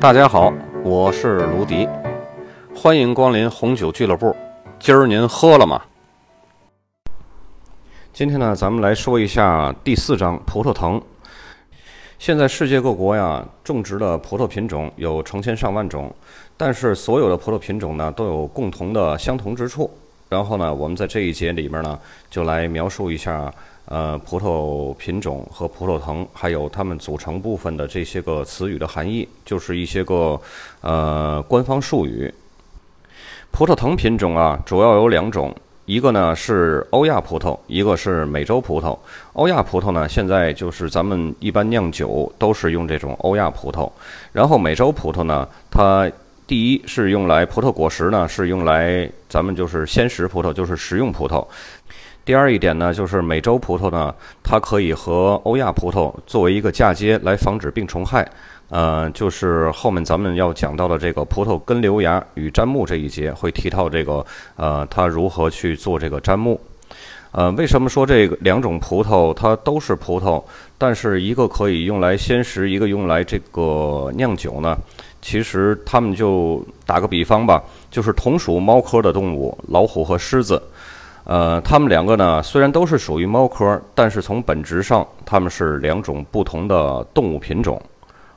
大家好，我是卢迪，欢迎光临红酒俱乐部。今儿您喝了吗？今天呢，咱们来说一下第四章葡萄藤。现在世界各国呀，种植的葡萄品种有成千上万种，但是所有的葡萄品种呢，都有共同的相同之处。然后呢，我们在这一节里面呢，就来描述一下呃葡萄品种和葡萄藤，还有它们组成部分的这些个词语的含义，就是一些个呃官方术语。葡萄藤品种啊，主要有两种。一个呢是欧亚葡萄，一个是美洲葡萄。欧亚葡萄呢，现在就是咱们一般酿酒都是用这种欧亚葡萄。然后美洲葡萄呢，它第一是用来葡萄果实呢，是用来咱们就是鲜食葡萄，就是食用葡萄。第二一点呢，就是美洲葡萄呢，它可以和欧亚葡萄作为一个嫁接，来防止病虫害。呃，就是后面咱们要讲到的这个葡萄根瘤芽与砧木这一节会提到这个，呃，它如何去做这个砧木。呃，为什么说这个两种葡萄它都是葡萄，但是一个可以用来鲜食，一个用来这个酿酒呢？其实它们就打个比方吧，就是同属猫科的动物，老虎和狮子。呃，它们两个呢，虽然都是属于猫科，但是从本质上，它们是两种不同的动物品种。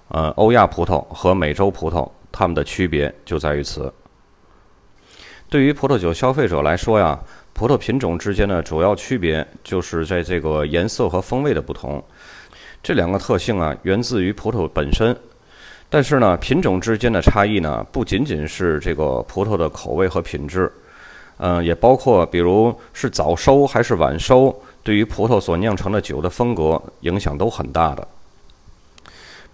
呃，欧亚葡萄和美洲葡萄，它们的区别就在于此。对于葡萄酒消费者来说呀，葡萄品种之间的主要区别就是在这个颜色和风味的不同。这两个特性啊，源自于葡萄本身。但是呢，品种之间的差异呢，不仅仅是这个葡萄的口味和品质，嗯，也包括比如是早收还是晚收，对于葡萄所酿成的酒的风格影响都很大的。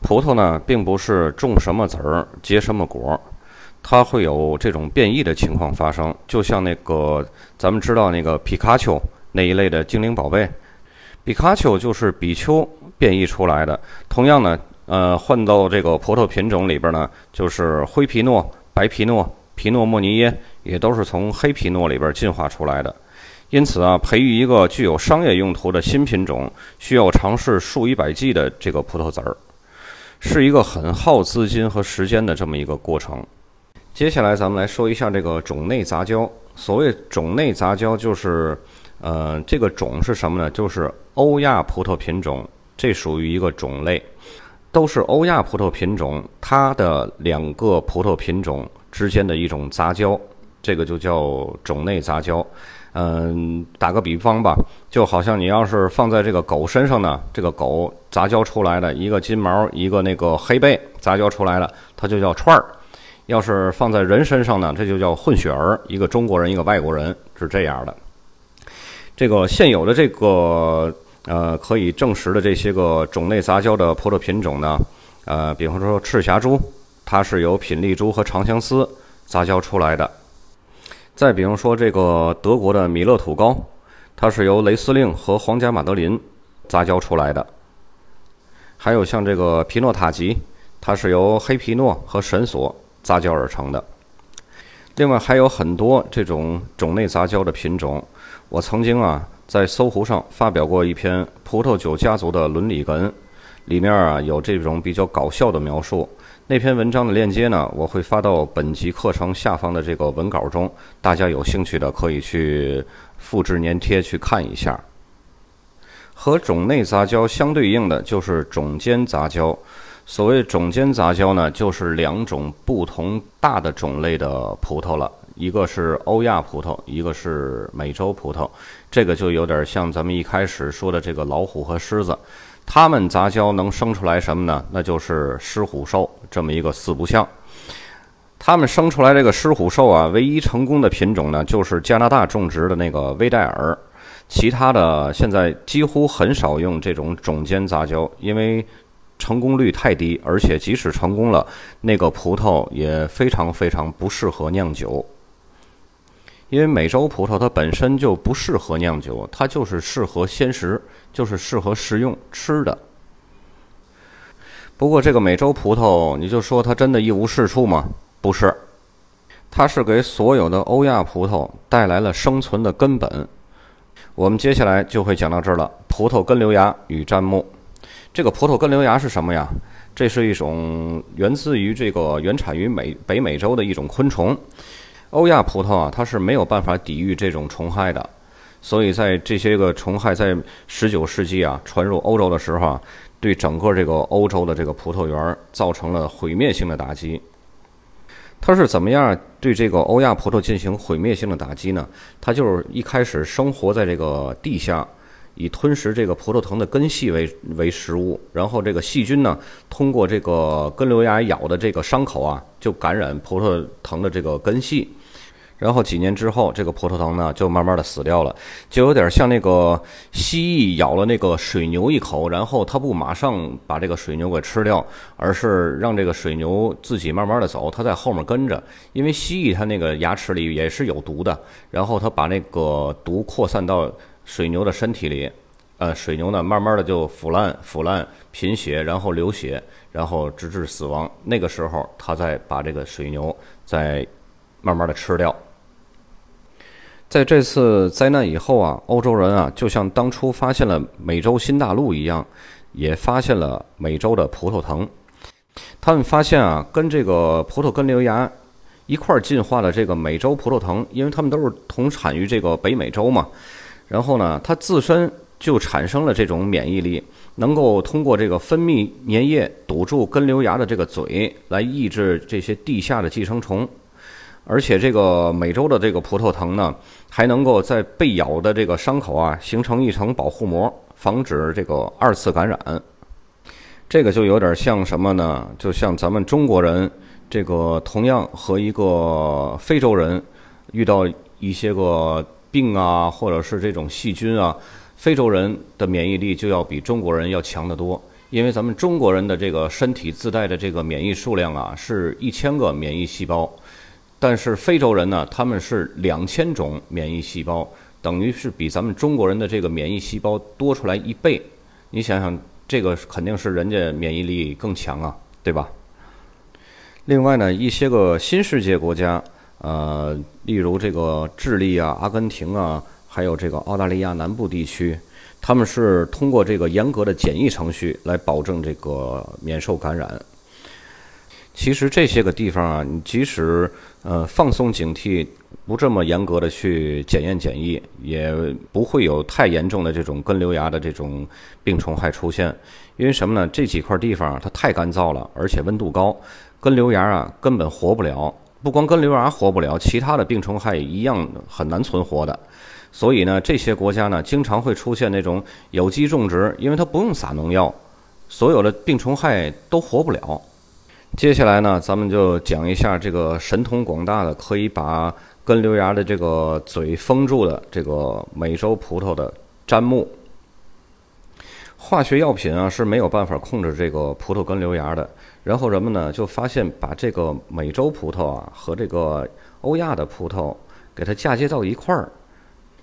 葡萄呢，并不是种什么籽儿结什么果，它会有这种变异的情况发生。就像那个咱们知道那个皮卡丘那一类的精灵宝贝，皮卡丘就是比丘变异出来的。同样呢，呃，换到这个葡萄品种里边呢，就是灰皮诺、白皮诺、皮诺莫尼耶，也都是从黑皮诺里边进化出来的。因此啊，培育一个具有商业用途的新品种，需要尝试数以百计的这个葡萄籽儿。是一个很耗资金和时间的这么一个过程。接下来咱们来说一下这个种内杂交。所谓种内杂交，就是，呃，这个种是什么呢？就是欧亚葡萄品种，这属于一个种类，都是欧亚葡萄品种，它的两个葡萄品种之间的一种杂交，这个就叫种内杂交。嗯，打个比方吧，就好像你要是放在这个狗身上呢，这个狗杂交出来的一个金毛，一个那个黑背杂交出来的，它就叫串儿；要是放在人身上呢，这就叫混血儿，一个中国人，一个外国人，是这样的。这个现有的这个呃可以证实的这些个种内杂交的葡萄品种呢，呃，比方说赤霞珠，它是由品丽珠和长相思杂交出来的。再比如说，这个德国的米勒土高，它是由雷司令和皇家马德林杂交出来的；还有像这个皮诺塔吉，它是由黑皮诺和神索杂交而成的。另外还有很多这种种内杂交的品种。我曾经啊在搜狐上发表过一篇《葡萄酒家族的伦理根》，里面啊有这种比较搞笑的描述。那篇文章的链接呢，我会发到本集课程下方的这个文稿中，大家有兴趣的可以去复制粘贴去看一下。和种内杂交相对应的就是种间杂交。所谓种间杂交呢，就是两种不同大的种类的葡萄了，一个是欧亚葡萄，一个是美洲葡萄。这个就有点像咱们一开始说的这个老虎和狮子。它们杂交能生出来什么呢？那就是狮虎兽这么一个四不像。它们生出来这个狮虎兽啊，唯一成功的品种呢，就是加拿大种植的那个威戴尔。其他的现在几乎很少用这种种间杂交，因为成功率太低，而且即使成功了，那个葡萄也非常非常不适合酿酒。因为美洲葡萄它本身就不适合酿酒，它就是适合鲜食，就是适合食用吃的。不过这个美洲葡萄，你就说它真的一无是处吗？不是，它是给所有的欧亚葡萄带来了生存的根本。我们接下来就会讲到这儿了。葡萄根瘤芽与砧木，这个葡萄根瘤芽是什么呀？这是一种源自于这个原产于美北美洲的一种昆虫。欧亚葡萄啊，它是没有办法抵御这种虫害的，所以在这些个虫害在十九世纪啊传入欧洲的时候啊，对整个这个欧洲的这个葡萄园造成了毁灭性的打击。它是怎么样对这个欧亚葡萄进行毁灭性的打击呢？它就是一开始生活在这个地下，以吞食这个葡萄藤的根系为为食物，然后这个细菌呢，通过这个根瘤芽咬的这个伤口啊，就感染葡萄藤的这个根系。然后几年之后，这个葡萄藤呢就慢慢的死掉了，就有点像那个蜥蜴咬了那个水牛一口，然后它不马上把这个水牛给吃掉，而是让这个水牛自己慢慢的走，它在后面跟着。因为蜥蜴它那个牙齿里也是有毒的，然后它把那个毒扩散到水牛的身体里，呃，水牛呢慢慢的就腐烂、腐烂、贫血，然后流血，然后直至死亡。那个时候，它再把这个水牛再慢慢的吃掉。在这次灾难以后啊，欧洲人啊，就像当初发现了美洲新大陆一样，也发现了美洲的葡萄藤。他们发现啊，跟这个葡萄根瘤芽一块儿进化的这个美洲葡萄藤，因为它们都是同产于这个北美洲嘛。然后呢，它自身就产生了这种免疫力，能够通过这个分泌粘液堵住根瘤芽的这个嘴，来抑制这些地下的寄生虫。而且这个美洲的这个葡萄藤呢，还能够在被咬的这个伤口啊，形成一层保护膜，防止这个二次感染。这个就有点像什么呢？就像咱们中国人，这个同样和一个非洲人遇到一些个病啊，或者是这种细菌啊，非洲人的免疫力就要比中国人要强得多，因为咱们中国人的这个身体自带的这个免疫数量啊，是一千个免疫细胞。但是非洲人呢，他们是两千种免疫细胞，等于是比咱们中国人的这个免疫细胞多出来一倍。你想想，这个肯定是人家免疫力更强啊，对吧？另外呢，一些个新世界国家，呃，例如这个智利啊、阿根廷啊，还有这个澳大利亚南部地区，他们是通过这个严格的检疫程序来保证这个免受感染。其实这些个地方啊，你即使呃放松警惕，不这么严格的去检验检疫，也不会有太严重的这种根瘤芽的这种病虫害出现。因为什么呢？这几块地方它太干燥了，而且温度高，根瘤芽啊根本活不了。不光根瘤芽活不了，其他的病虫害一样很难存活的。所以呢，这些国家呢经常会出现那种有机种植，因为它不用撒农药，所有的病虫害都活不了。接下来呢，咱们就讲一下这个神通广大的，可以把根瘤芽的这个嘴封住的这个美洲葡萄的砧木。化学药品啊是没有办法控制这个葡萄根瘤芽的。然后人们呢就发现，把这个美洲葡萄啊和这个欧亚的葡萄给它嫁接到一块儿，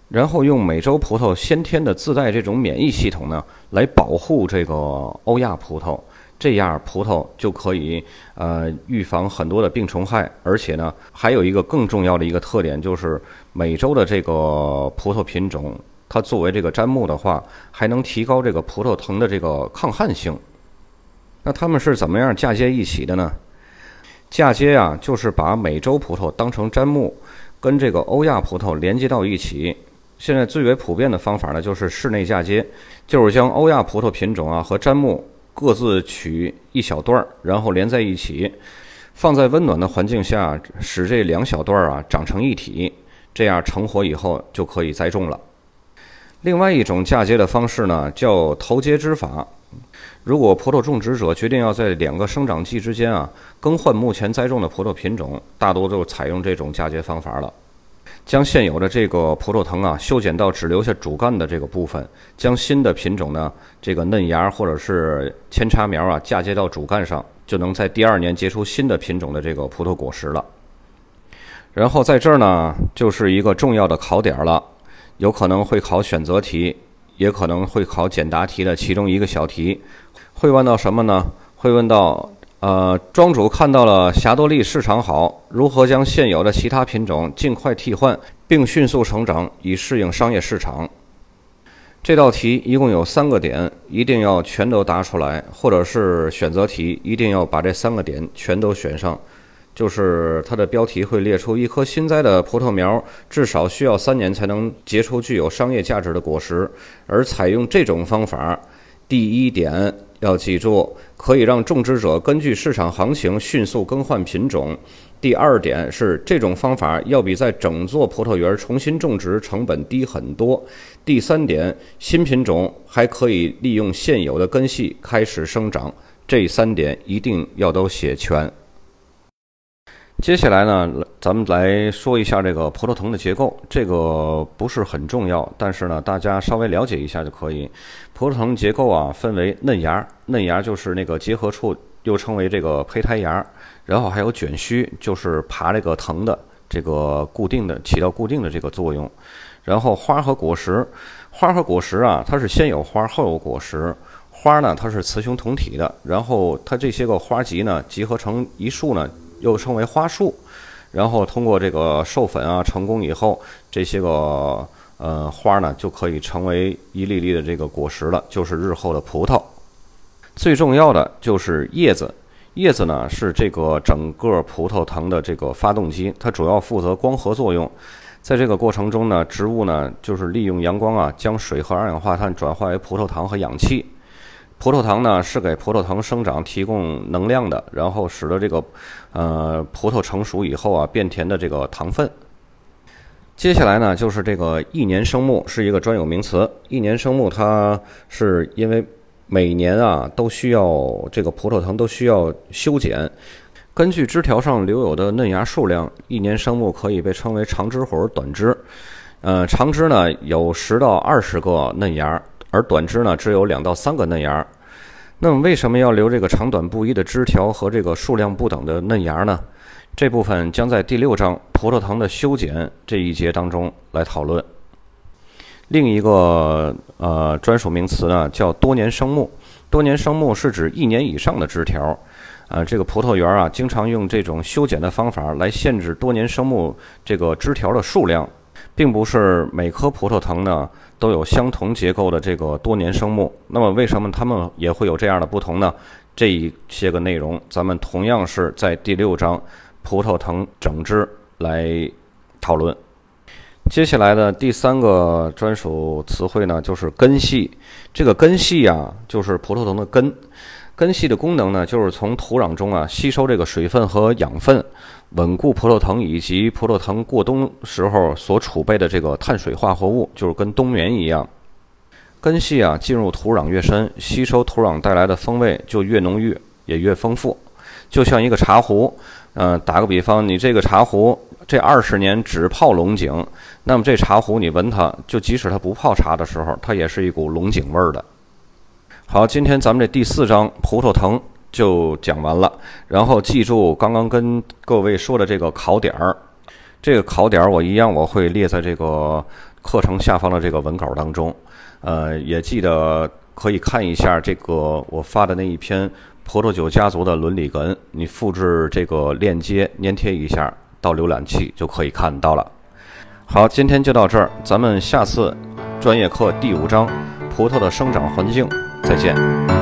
然后用美洲葡萄先天的自带这种免疫系统呢来保护这个欧亚葡萄。这样葡萄就可以呃预防很多的病虫害，而且呢，还有一个更重要的一个特点，就是美洲的这个葡萄品种，它作为这个砧木的话，还能提高这个葡萄藤的这个抗旱性。那他们是怎么样嫁接一起的呢？嫁接啊，就是把美洲葡萄当成砧木，跟这个欧亚葡萄连接到一起。现在最为普遍的方法呢，就是室内嫁接，就是将欧亚葡萄品种啊和砧木。各自取一小段儿，然后连在一起，放在温暖的环境下，使这两小段儿啊长成一体，这样成活以后就可以栽种了。另外一种嫁接的方式呢，叫头接枝法。如果葡萄种植者决定要在两个生长季之间啊更换目前栽种的葡萄品种，大多都采用这种嫁接方法了。将现有的这个葡萄藤啊修剪到只留下主干的这个部分，将新的品种呢这个嫩芽或者是扦插苗啊嫁接到主干上，就能在第二年结出新的品种的这个葡萄果实了。然后在这儿呢就是一个重要的考点了，有可能会考选择题，也可能会考简答题的其中一个小题，会问到什么呢？会问到。呃，庄主看到了霞多丽市场好，如何将现有的其他品种尽快替换，并迅速成长，以适应商业市场？这道题一共有三个点，一定要全都答出来，或者是选择题，一定要把这三个点全都选上。就是它的标题会列出一棵新栽的葡萄苗，至少需要三年才能结出具有商业价值的果实。而采用这种方法，第一点要记住，可以让种植者根据市场行情迅速更换品种。第二点是，这种方法要比在整座葡萄园重新种植成本低很多。第三点，新品种还可以利用现有的根系开始生长。这三点一定要都写全。接下来呢，咱们来说一下这个葡萄藤的结构。这个不是很重要，但是呢，大家稍微了解一下就可以。葡萄藤结构啊，分为嫩芽，嫩芽就是那个结合处。又称为这个胚胎芽，然后还有卷须，就是爬这个藤的这个固定的起到固定的这个作用。然后花和果实，花和果实啊，它是先有花后有果实。花呢，它是雌雄同体的，然后它这些个花集呢，集合成一束呢，又称为花束。然后通过这个授粉啊成功以后，这些个呃花呢就可以成为一粒粒的这个果实了，就是日后的葡萄。最重要的就是叶子，叶子呢是这个整个葡萄藤的这个发动机，它主要负责光合作用。在这个过程中呢，植物呢就是利用阳光啊，将水和二氧化碳转化为葡萄糖和氧气。葡萄糖呢是给葡萄藤生长提供能量的，然后使得这个呃葡萄成熟以后啊变甜的这个糖分。接下来呢就是这个一年生木是一个专有名词，一年生木它是因为。每年啊，都需要这个葡萄藤都需要修剪。根据枝条上留有的嫩芽数量，一年生木可以被称为长枝或者短枝。呃，长枝呢有十到二十个嫩芽，而短枝呢只有两到三个嫩芽。那么为什么要留这个长短不一的枝条和这个数量不等的嫩芽呢？这部分将在第六章葡萄藤的修剪这一节当中来讨论。另一个呃专属名词呢，叫多年生木。多年生木是指一年以上的枝条。呃，这个葡萄园啊，经常用这种修剪的方法来限制多年生木这个枝条的数量，并不是每棵葡萄藤呢都有相同结构的这个多年生木。那么，为什么它们也会有这样的不同呢？这一些个内容，咱们同样是在第六章葡萄藤整枝来讨论。接下来的第三个专属词汇呢，就是根系。这个根系呀，就是葡萄藤的根。根系的功能呢，就是从土壤中啊吸收这个水分和养分，稳固葡萄藤以及葡萄藤过冬时候所储备的这个碳水化合物，就是跟冬眠一样。根系啊进入土壤越深，吸收土壤带来的风味就越浓郁，也越丰富。就像一个茶壶，嗯，打个比方，你这个茶壶。这二十年只泡龙井，那么这茶壶你闻它，就即使它不泡茶的时候，它也是一股龙井味儿的。好，今天咱们这第四章葡萄藤就讲完了。然后记住刚刚跟各位说的这个考点儿，这个考点儿我一样我会列在这个课程下方的这个文稿当中。呃，也记得可以看一下这个我发的那一篇葡萄酒家族的伦理根，你复制这个链接粘贴一下。到浏览器就可以看到了。好，今天就到这儿，咱们下次专业课第五章葡萄的生长环境再见。